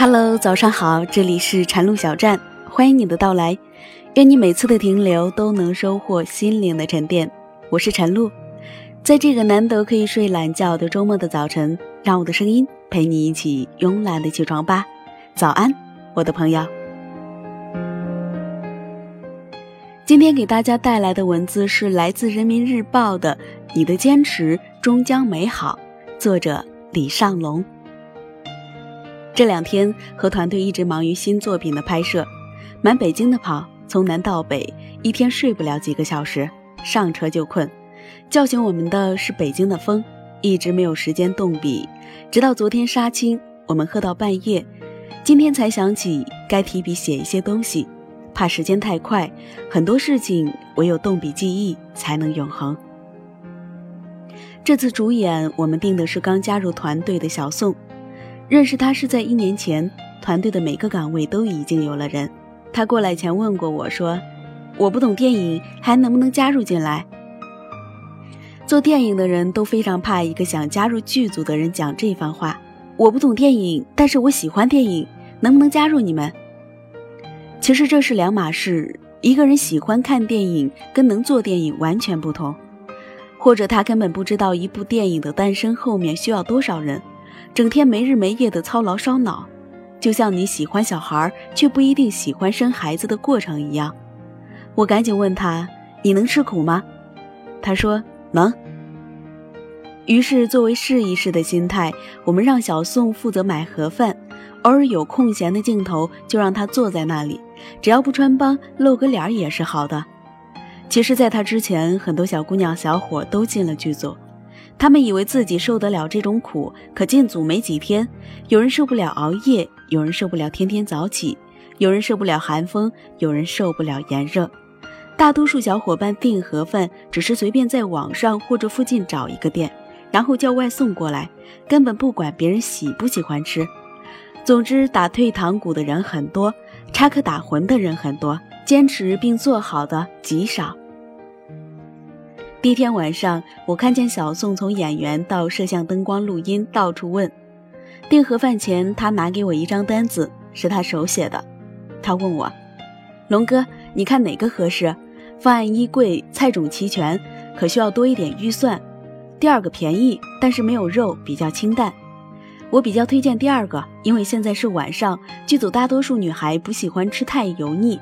Hello，早上好，这里是禅路小站，欢迎你的到来。愿你每次的停留都能收获心灵的沉淀。我是晨露，在这个难得可以睡懒觉的周末的早晨，让我的声音陪你一起慵懒的起床吧。早安，我的朋友。今天给大家带来的文字是来自人民日报的《你的坚持终将美好》，作者李尚龙。这两天和团队一直忙于新作品的拍摄，满北京的跑，从南到北，一天睡不了几个小时，上车就困。叫醒我们的是北京的风，一直没有时间动笔，直到昨天杀青，我们喝到半夜，今天才想起该提笔写一些东西。怕时间太快，很多事情唯有动笔记忆才能永恒。这次主演我们定的是刚加入团队的小宋。认识他是在一年前，团队的每个岗位都已经有了人。他过来前问过我说：“我不懂电影，还能不能加入进来？”做电影的人都非常怕一个想加入剧组的人讲这番话：“我不懂电影，但是我喜欢电影，能不能加入你们？”其实这是两码事，一个人喜欢看电影跟能做电影完全不同，或者他根本不知道一部电影的诞生后面需要多少人。整天没日没夜的操劳烧脑，就像你喜欢小孩却不一定喜欢生孩子的过程一样。我赶紧问他：“你能吃苦吗？”他说：“能。”于是，作为试一试的心态，我们让小宋负责买盒饭，偶尔有空闲的镜头就让他坐在那里，只要不穿帮，露个脸也是好的。其实，在他之前，很多小姑娘、小伙都进了剧组。他们以为自己受得了这种苦，可进组没几天，有人受不了熬夜，有人受不了天天早起，有人受不了寒风，有人受不了炎热。大多数小伙伴订盒饭只是随便在网上或者附近找一个店，然后叫外送过来，根本不管别人喜不喜欢吃。总之，打退堂鼓的人很多，插科打诨的人很多，坚持并做好的极少。第一天晚上，我看见小宋从演员到摄像、灯光、录音到处问。订盒饭前，他拿给我一张单子，是他手写的。他问我：“龙哥，你看哪个合适？方案衣柜，菜种齐全，可需要多一点预算。第二个便宜，但是没有肉，比较清淡。我比较推荐第二个，因为现在是晚上，剧组大多数女孩不喜欢吃太油腻，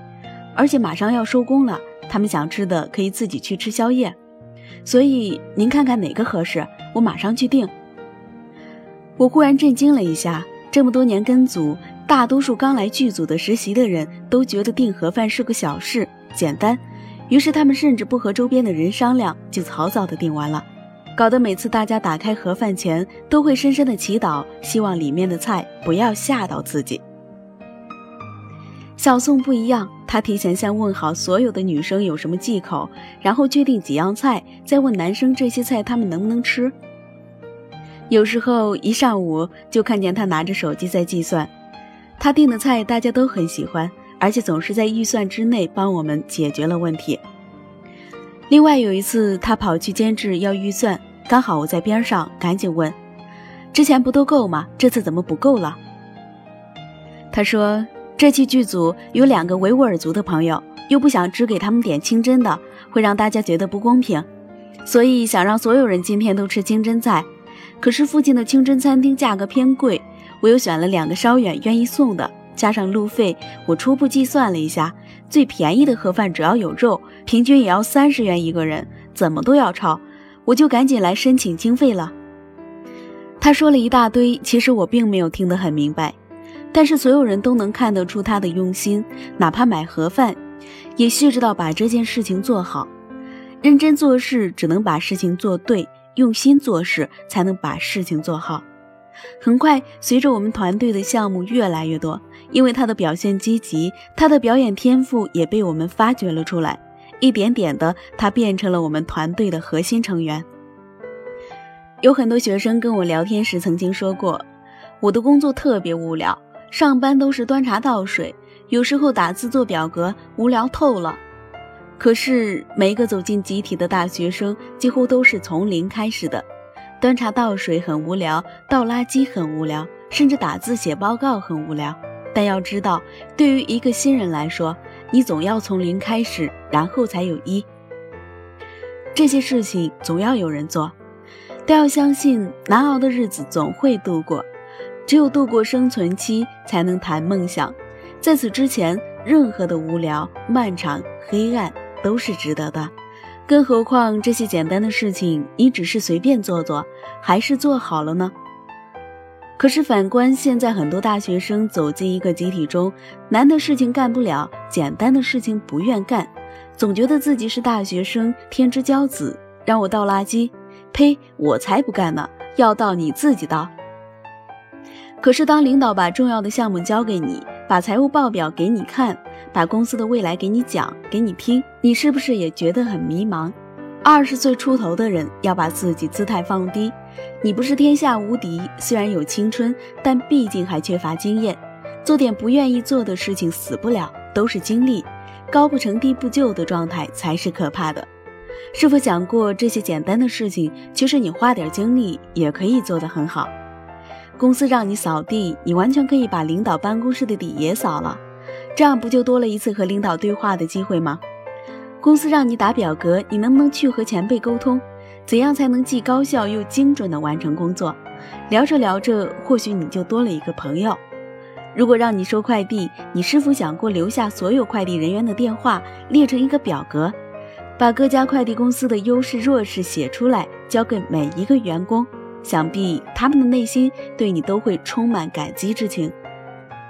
而且马上要收工了，她们想吃的可以自己去吃宵夜。”所以您看看哪个合适，我马上去订。我忽然震惊了一下，这么多年跟组，大多数刚来剧组的实习的人都觉得订盒饭是个小事，简单，于是他们甚至不和周边的人商量，就草草的订完了，搞得每次大家打开盒饭前都会深深的祈祷，希望里面的菜不要吓到自己。小宋不一样，他提前先问好所有的女生有什么忌口，然后确定几样菜，再问男生这些菜他们能不能吃。有时候一上午就看见他拿着手机在计算，他订的菜大家都很喜欢，而且总是在预算之内帮我们解决了问题。另外有一次他跑去监制要预算，刚好我在边上，赶紧问：“之前不都够吗？这次怎么不够了？”他说。这期剧组有两个维吾尔族的朋友，又不想只给他们点清真的，会让大家觉得不公平，所以想让所有人今天都吃清真菜。可是附近的清真餐厅价格偏贵，我又选了两个稍远愿意送的，加上路费，我初步计算了一下，最便宜的盒饭只要有肉，平均也要三十元一个人，怎么都要超，我就赶紧来申请经费了。他说了一大堆，其实我并没有听得很明白。但是所有人都能看得出他的用心，哪怕买盒饭，也细致到把这件事情做好。认真做事只能把事情做对，用心做事才能把事情做好。很快，随着我们团队的项目越来越多，因为他的表现积极，他的表演天赋也被我们发掘了出来。一点点的，他变成了我们团队的核心成员。有很多学生跟我聊天时曾经说过，我的工作特别无聊。上班都是端茶倒水，有时候打字做表格，无聊透了。可是每个走进集体的大学生，几乎都是从零开始的。端茶倒水很无聊，倒垃圾很无聊，甚至打字写报告很无聊。但要知道，对于一个新人来说，你总要从零开始，然后才有一。这些事情总要有人做，但要相信难熬的日子总会度过。只有度过生存期，才能谈梦想。在此之前，任何的无聊、漫长、黑暗都是值得的。更何况这些简单的事情，你只是随便做做，还是做好了呢？可是反观现在，很多大学生走进一个集体中，难的事情干不了，简单的事情不愿干，总觉得自己是大学生，天之骄子，让我倒垃圾，呸，我才不干呢！要倒你自己倒。可是当领导把重要的项目交给你，把财务报表给你看。把公司的未来给你讲，给你听，你是不是也觉得很迷茫？二十岁出头的人要把自己姿态放低。你不是天下无敌，虽然有青春，但毕竟还缺乏经验。做点不愿意做的事情，死不了，都是经历。高不成低不就的状态才是可怕的。是否想过这些简单的事情，其实你花点精力也可以做得很好？公司让你扫地，你完全可以把领导办公室的底也扫了。这样不就多了一次和领导对话的机会吗？公司让你打表格，你能不能去和前辈沟通？怎样才能既高效又精准地完成工作？聊着聊着，或许你就多了一个朋友。如果让你收快递，你是否想过留下所有快递人员的电话，列成一个表格，把各家快递公司的优势弱势写出来，交给每一个员工？想必他们的内心对你都会充满感激之情。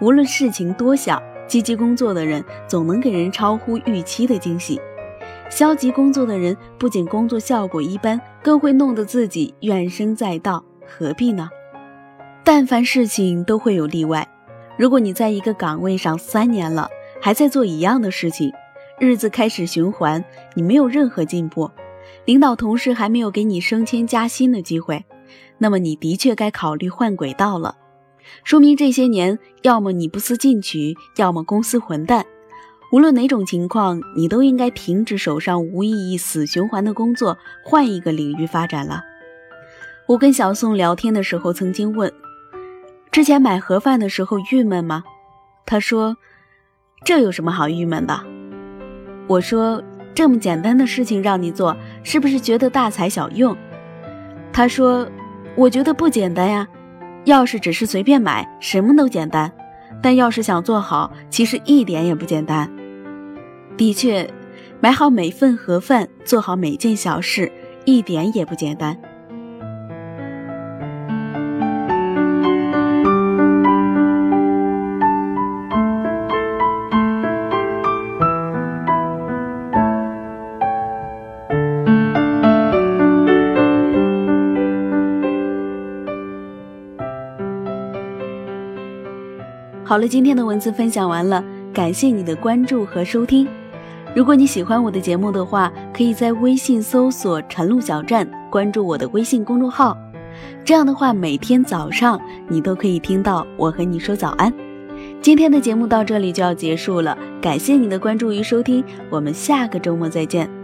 无论事情多小。积极工作的人总能给人超乎预期的惊喜，消极工作的人不仅工作效果一般，更会弄得自己怨声载道。何必呢？但凡事情都会有例外。如果你在一个岗位上三年了，还在做一样的事情，日子开始循环，你没有任何进步，领导同事还没有给你升迁加薪的机会，那么你的确该考虑换轨道了。说明这些年，要么你不思进取，要么公司混蛋。无论哪种情况，你都应该停止手上无意义、死循环的工作，换一个领域发展了。我跟小宋聊天的时候，曾经问：之前买盒饭的时候郁闷吗？他说：这有什么好郁闷的？我说：这么简单的事情让你做，是不是觉得大材小用？他说：我觉得不简单呀。钥匙只是随便买，什么都简单；但要是想做好，其实一点也不简单。的确，买好每份盒饭，做好每件小事，一点也不简单。好了，今天的文字分享完了，感谢你的关注和收听。如果你喜欢我的节目的话，可以在微信搜索“晨露小站”，关注我的微信公众号。这样的话，每天早上你都可以听到我和你说早安。今天的节目到这里就要结束了，感谢你的关注与收听，我们下个周末再见。